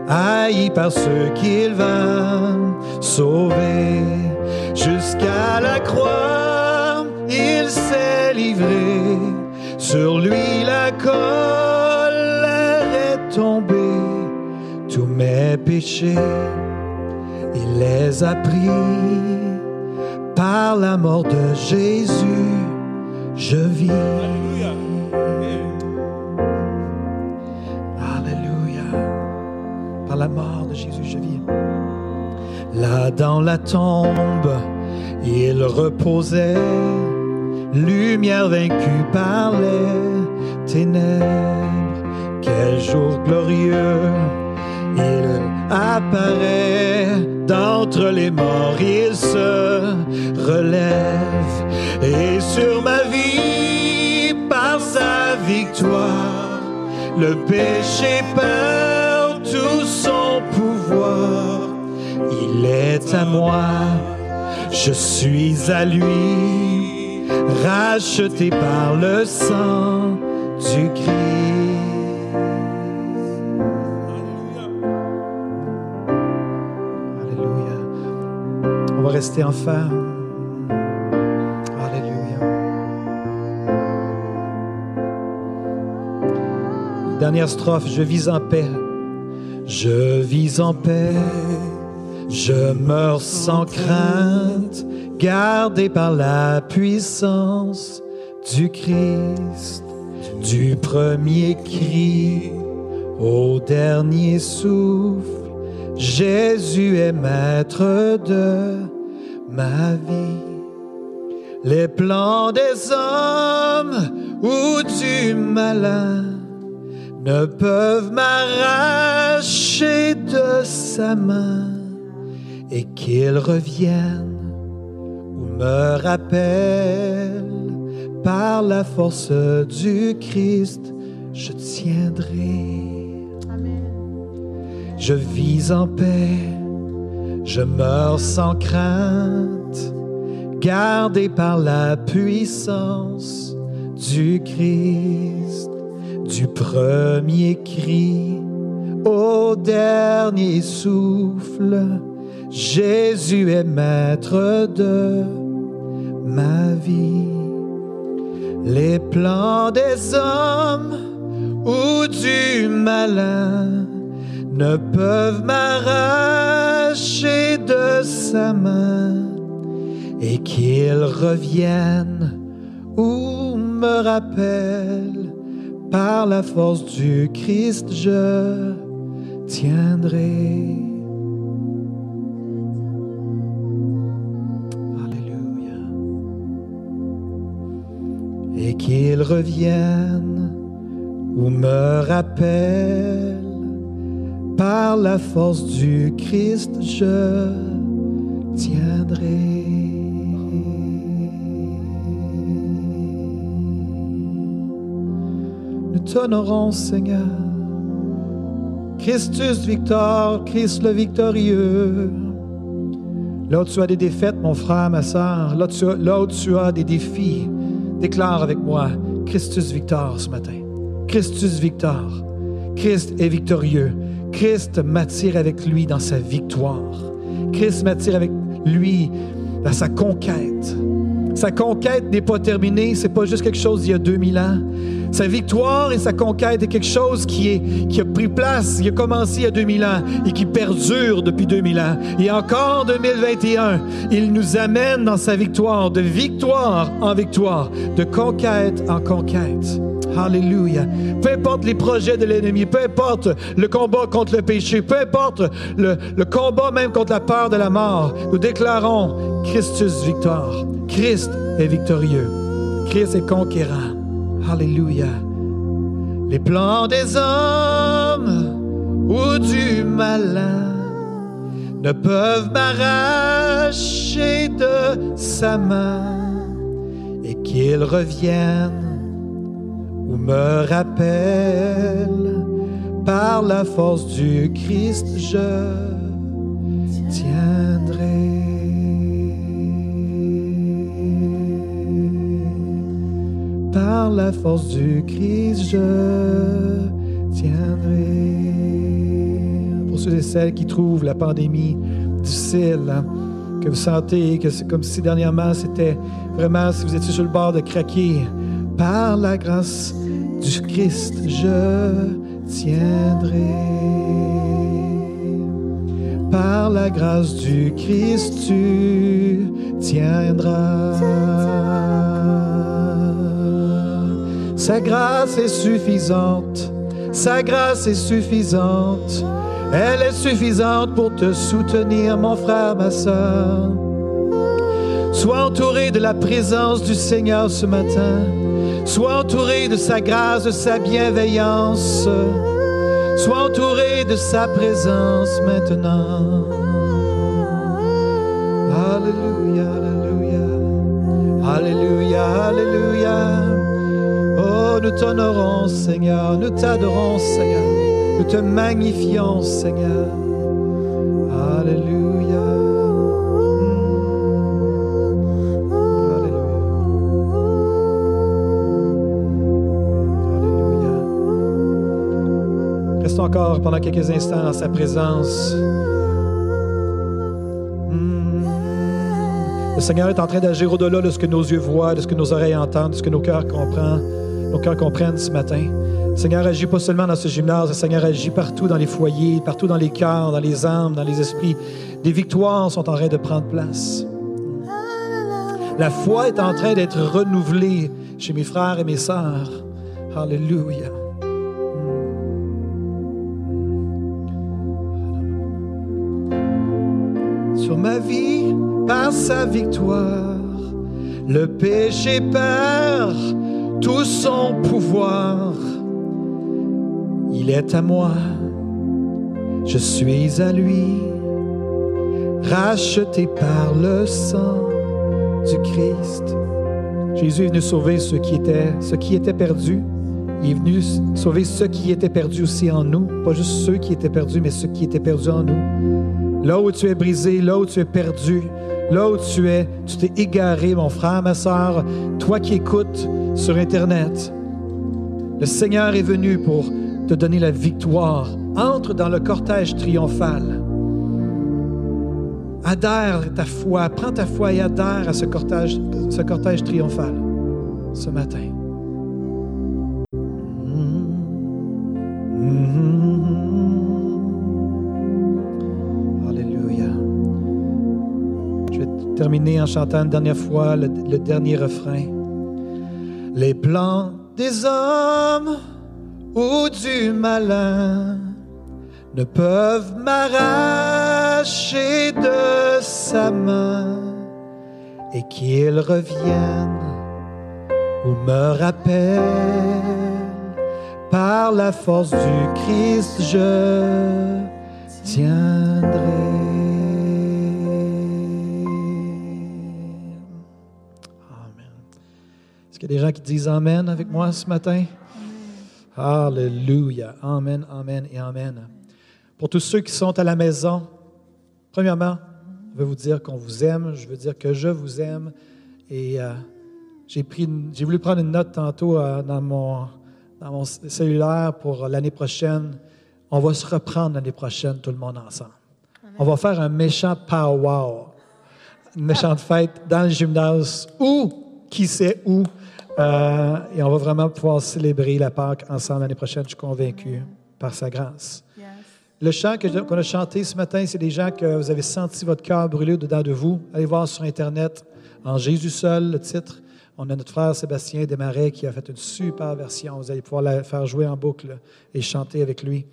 haï par ceux qu'il va sauver. Jusqu'à la croix, il s'est livré, sur lui la colère est tombée, tous mes péchés, il les a pris par la mort de Jésus, je vis. La mort de Jésus, je vis. Là dans la tombe, il reposait, lumière vaincue par les ténèbres. Quel jour glorieux, il apparaît d'entre les morts, il se relève et sur ma vie, par sa victoire, le péché perd tout son Il est à moi, je suis à lui, racheté par le sang du Christ. Alléluia. On va rester en ferme. Alléluia. Dernière strophe, je vis en paix. Je vis en paix. Je meurs sans crainte, gardé par la puissance du Christ, du premier cri au dernier souffle. Jésus est maître de ma vie. Les plans des hommes ou du malin? Ne peuvent m'arracher de sa main et qu'il revienne ou me rappelle par la force du Christ, je tiendrai. Je vis en paix, je meurs sans crainte, gardé par la puissance du Christ, du premier cri au dernier souffle. Jésus est maître de ma vie. Les plans des hommes ou du malin ne peuvent m'arracher de sa main et qu'il revienne ou me rappelle, par la force du Christ, je tiendrai. Alléluia. Et qu'il revienne ou me rappelle, par la force du Christ, je tiendrai. T'honorons, Seigneur. Christus Victor, Christ le victorieux. Là où tu as des défaites, mon frère, ma soeur, là, tu as- là où tu as des défis, déclare avec moi Christus Victor ce matin. Christus Victor. Christ est victorieux. Christ m'attire avec lui dans sa victoire. Christ m'attire avec lui dans sa conquête. Sa conquête n'est pas terminée, c'est pas juste quelque chose d'il y a 2000 ans. Sa victoire et sa conquête est quelque chose qui, est, qui a pris place, qui a commencé il y a 2000 ans et qui perdure depuis 2000 ans. Et encore en 2021, il nous amène dans sa victoire, de victoire en victoire, de conquête en conquête. Alléluia. Peu importe les projets de l'ennemi, peu importe le combat contre le péché, peu importe le, le combat même contre la peur de la mort, nous déclarons Christus victoire. Christ est victorieux. Christ est conquérant. Alléluia. Les plans des hommes ou du malin ne peuvent m'arracher de sa main et qu'il revienne ou me rappelle par la force du Christ, je tiendrai. Par la force du Christ, je tiendrai. Pour ceux et celles qui trouvent la pandémie difficile, hein, que vous sentez que c'est comme si dernièrement c'était vraiment, si vous étiez sur le bord de craquer, par la grâce du Christ, je tiendrai. Par la grâce du Christ, tu tiendras. Sa grâce est suffisante. Sa grâce est suffisante. Elle est suffisante pour te soutenir, mon frère, ma soeur. Sois entouré de la présence du Seigneur ce matin. Sois entouré de sa grâce, de sa bienveillance. Sois entouré de sa présence maintenant. Alléluia, alléluia. Alléluia, alléluia. Nous t'honorons, Seigneur. Nous t'adorons, Seigneur. Nous te magnifions, Seigneur. Alléluia. Alléluia. Alléluia. Restons encore pendant quelques instants dans sa présence. Hmm. Le Seigneur est en train d'agir au-delà de ce que nos yeux voient, de ce que nos oreilles entendent, de ce que nos cœurs comprennent, nos cœurs comprennent ce matin. Seigneur agit pas seulement dans ce gymnase, Seigneur agit partout dans les foyers, partout dans les cœurs, dans les âmes, dans les esprits. Des victoires sont en train de prendre place. La foi est en train d'être renouvelée chez mes frères et mes sœurs. Alléluia. Sur ma vie, par sa victoire, le péché perd tout son pouvoir. Il est à moi, je suis à lui, racheté par le sang du Christ. Jésus est venu sauver ceux qui étaient, ceux qui étaient perdus. Il est venu sauver ceux qui étaient perdus aussi en nous. Pas juste ceux qui étaient perdus, mais ceux qui étaient perdus en nous. Là où tu es brisé, là où tu es perdu, là où tu es, tu t'es égaré, mon frère, ma soeur, toi qui écoutes sur Internet. Le Seigneur est venu pour te donner la victoire. Entre dans le cortège triomphal. Adhère ta foi, prends ta foi et adhère à ce cortège, ce cortège triomphal ce matin. En chantant une dernière fois le, le dernier refrain. Les plans des hommes ou du malin ne peuvent m'arracher de sa main et qu'il revienne ou me rappelle par la force du Christ je tiendrai. Qu'il y a des gens qui disent Amen avec moi ce matin? Alléluia. Amen, Amen et Amen. Pour tous ceux qui sont à la maison, premièrement, je veux vous dire qu'on vous aime, je veux dire que je vous aime. Et euh, j'ai, voulu prendre une note tantôt euh, dans, mon, dans mon cellulaire pour l'année prochaine. On va se reprendre l'année prochaine, tout le monde ensemble. On va faire un méchant pow-wow, une méchante fête dans le gymnase ou qui sait où. Euh, et on va vraiment pouvoir célébrer la Pâque ensemble l'année prochaine, je suis convaincu, par sa grâce. Yes. Le chant que- qu'on a chanté ce matin, c'est des gens que vous avez senti votre cœur brûler dedans de vous. Allez voir sur Internet, en Jésus seul, le titre. On a notre frère Sébastien Desmarais qui a fait une super version. Vous allez pouvoir la faire jouer en boucle et chanter avec lui.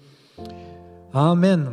Amen.